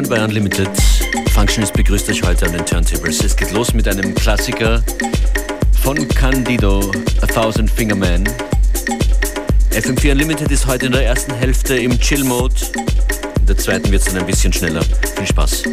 Willkommen bei Unlimited. Functionist begrüßt euch heute an den Turntables. Es geht los mit einem Klassiker von Candido, A Thousand Finger Man. FM4 Unlimited ist heute in der ersten Hälfte im Chill-Mode. In der zweiten wird es dann ein bisschen schneller. Viel Spaß.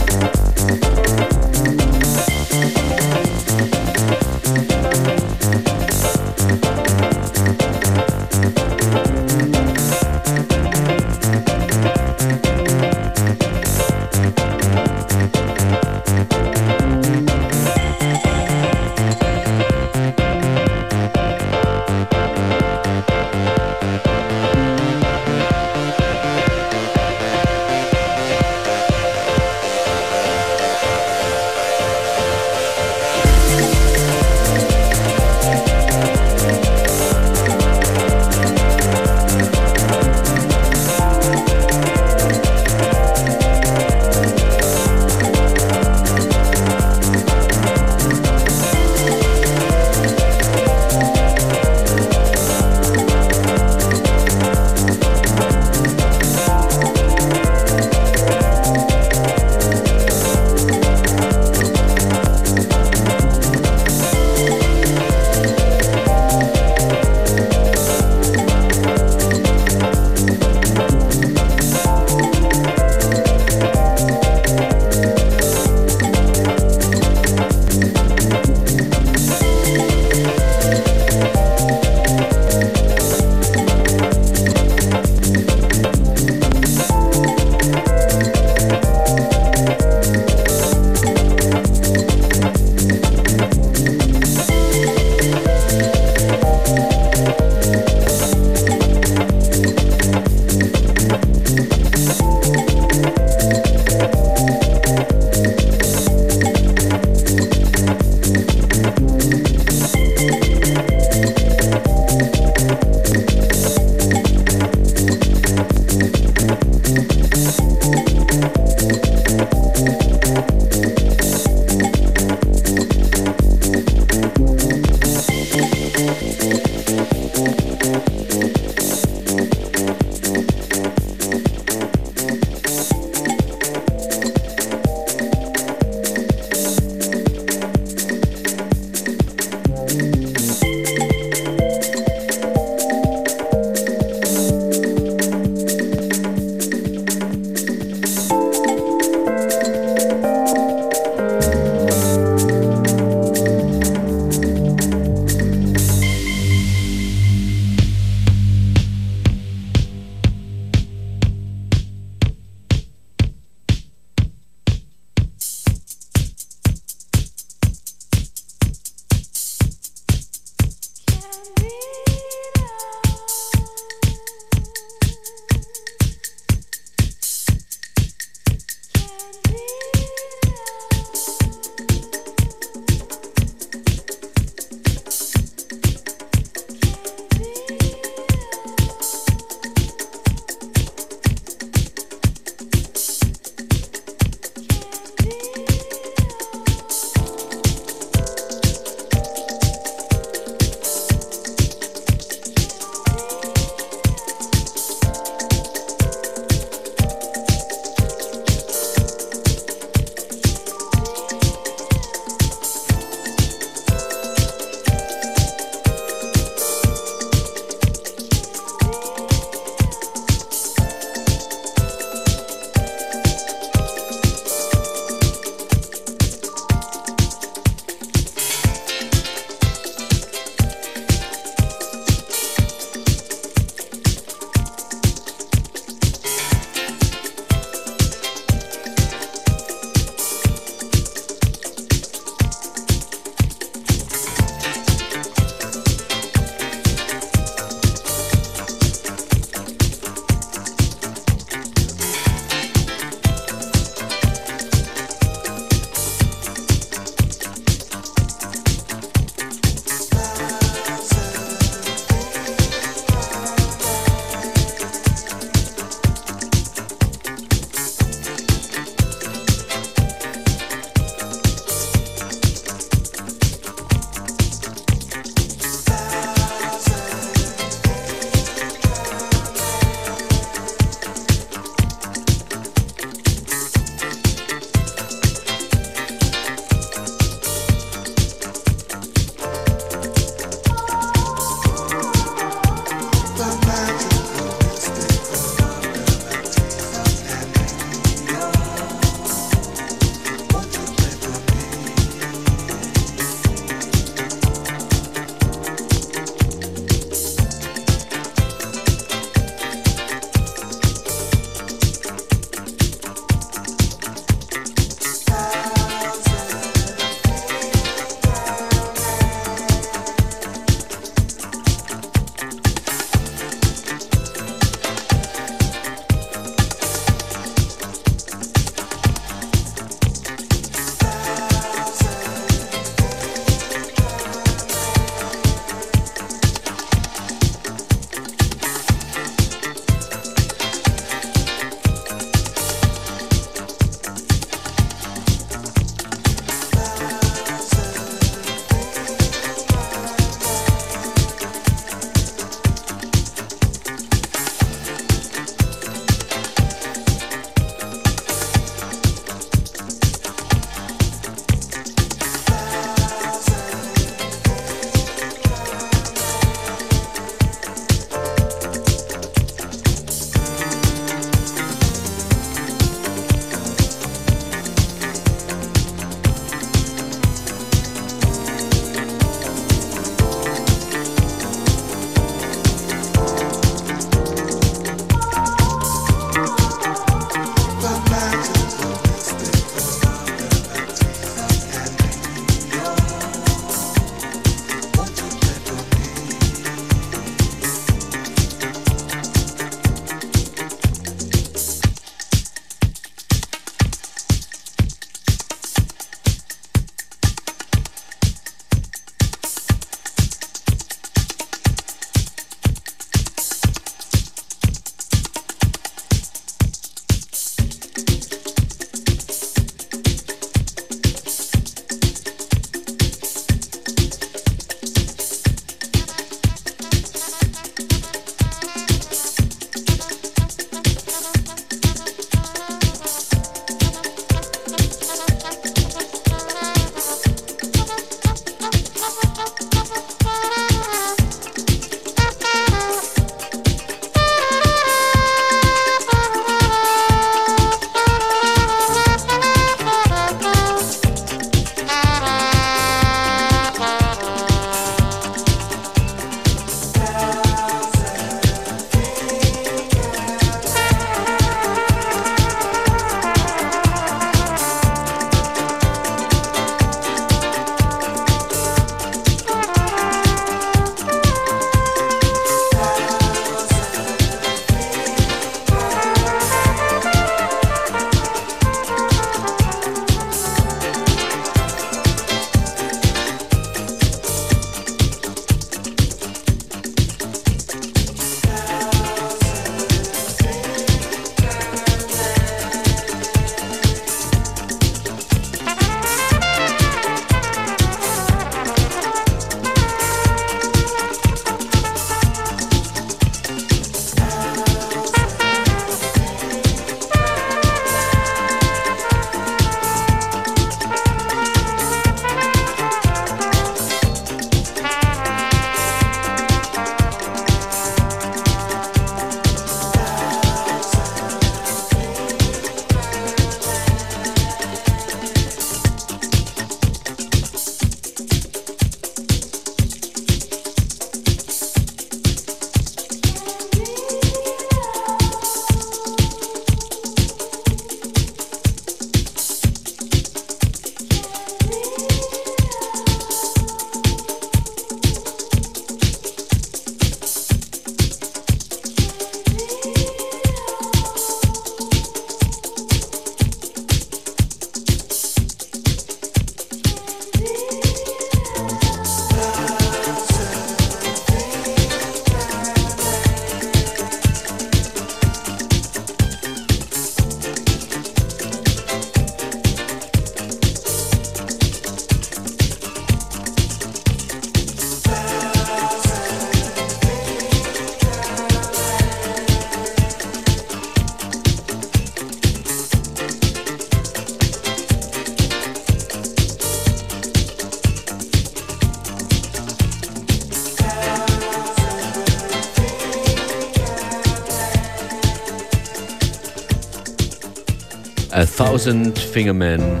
Thousand Finger Man,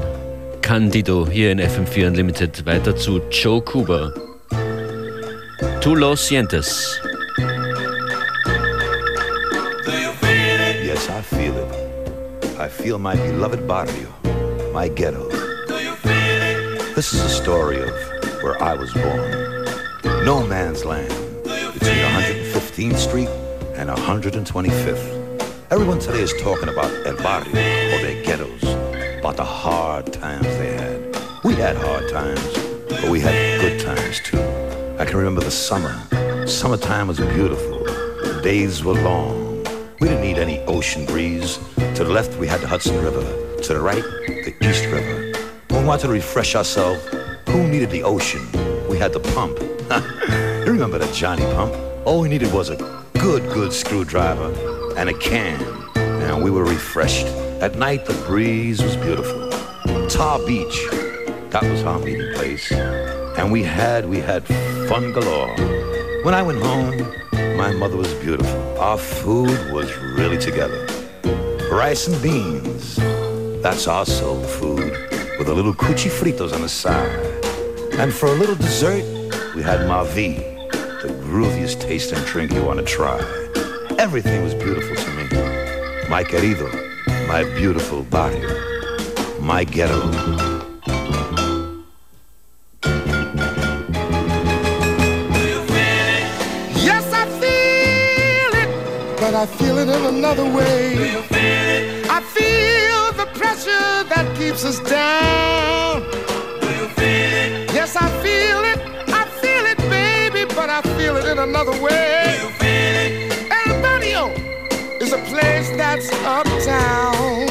Candido hier in FM4 Unlimited. Weiter zu Joe Cuba. Tu lo sientes. Yes, I feel it. I feel my beloved barrio, my ghetto. This is a story of where I was born. No man's land between 115th Street and 125th. Everyone today is talking about El Barrio ghettos, about the hard times they had. We had hard times, but we had good times too. I can remember the summer. Summertime was beautiful. The days were long. We didn't need any ocean breeze. To the left, we had the Hudson River. To the right, the East River. When we wanted to refresh ourselves, who needed the ocean? We had the pump. you remember the Johnny pump? All we needed was a good, good screwdriver and a can, and we were refreshed. At night, the breeze was beautiful. Tar Beach, that was our meeting place. And we had, we had fun galore. When I went home, my mother was beautiful. Our food was really together. Rice and beans, that's our soul food, with a little cuchi fritos on the side. And for a little dessert, we had Mavi, the grooviest tasting drink you want to try. Everything was beautiful to me. My querido, my beautiful barrio, my ghetto. Yes, I feel it, but I feel it in another way. Feel I feel the pressure that keeps us down. Yes, I feel it, I feel it, baby, but I feel it in another way is a place that's uptown.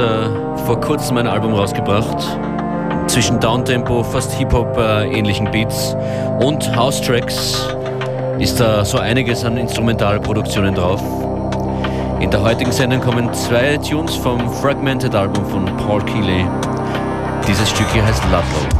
Äh, vor kurzem ein Album rausgebracht. Zwischen Downtempo, fast Hip-Hop äh, ähnlichen Beats und House-Tracks ist da so einiges an Instrumentalproduktionen drauf. In der heutigen Sendung kommen zwei Tunes vom Fragmented Album von Paul Keeley. Dieses Stück hier heißt Ludlow.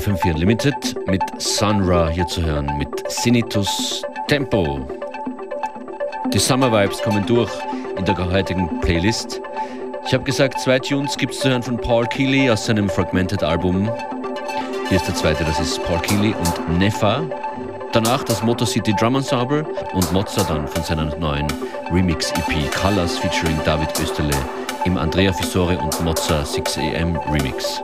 FM4 Limited mit Sunra hier zu hören, mit Sinitus Tempo. Die Summer Vibes kommen durch in der heutigen Playlist. Ich habe gesagt, zwei Tunes gibt es zu hören von Paul Keeley aus seinem Fragmented Album. Hier ist der zweite, das ist Paul Keeley und Nefa. Danach das Motor City Drum Ensemble und Mozza dann von seiner neuen Remix-EP Colors featuring David Österle im Andrea Fissore und Mozza 6am Remix.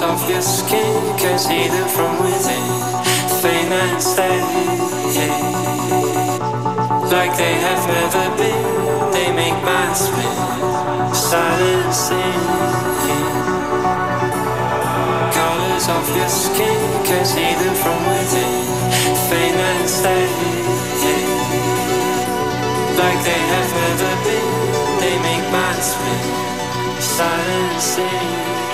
Colors of your skin, can see them from within, fade and stay. Like they have never been, they make my spin, silencing of your skin, can see from within, faint and steady. Like they have never been, they make my spin, silencing.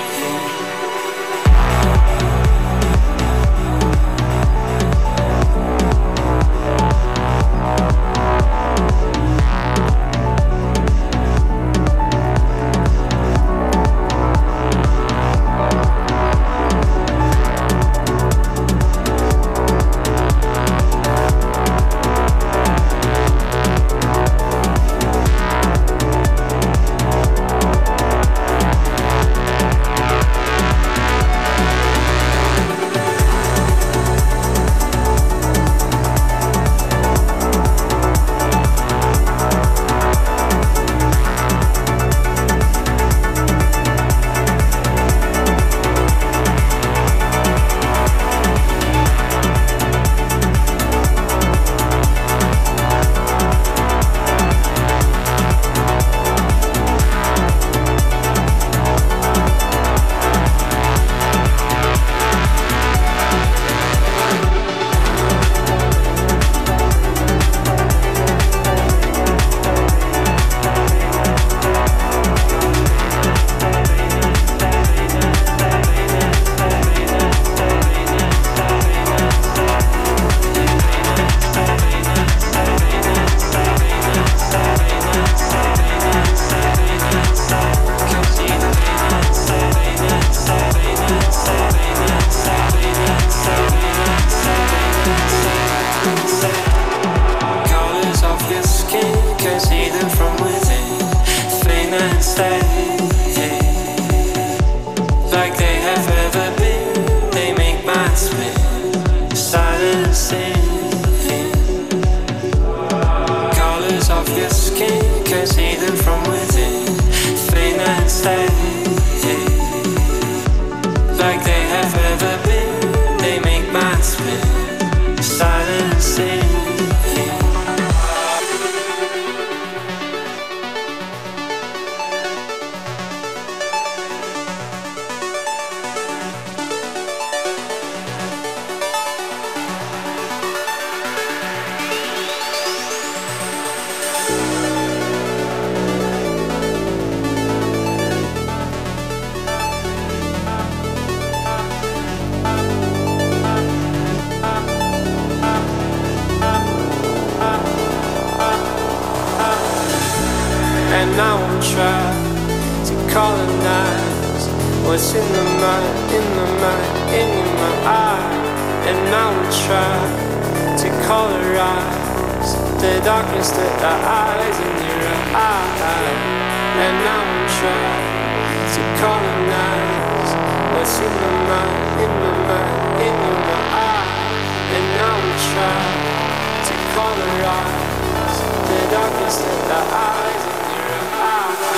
try to colorize the darkness in the eyes in your eyes. Ah.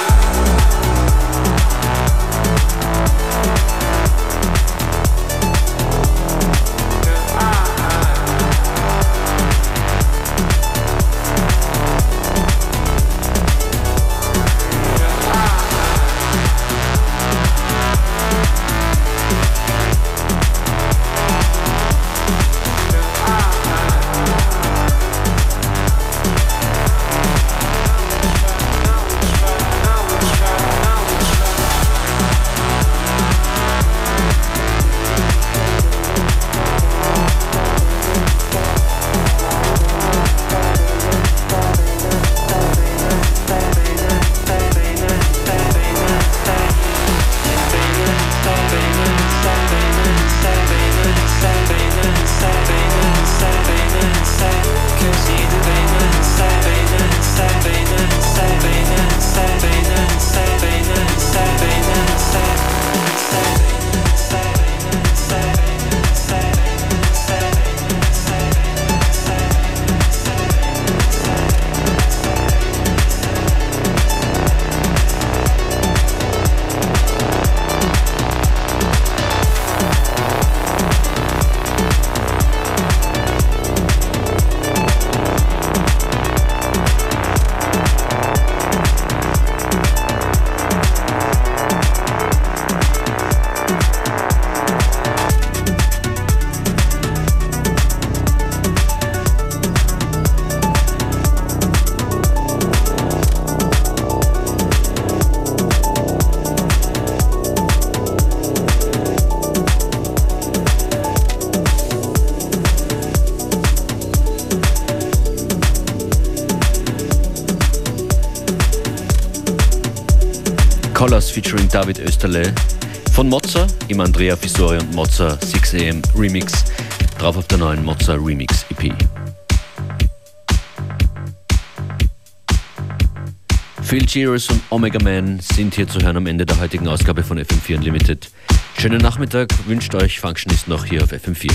Featuring David Österle von Mozza im Andrea Fisori und Mozza 6am Remix, drauf auf der neuen Mozza Remix EP. Phil Cheers und Omega Man sind hier zu hören am Ende der heutigen Ausgabe von FM4 Unlimited. Schönen Nachmittag wünscht euch Functionist noch hier auf FM4.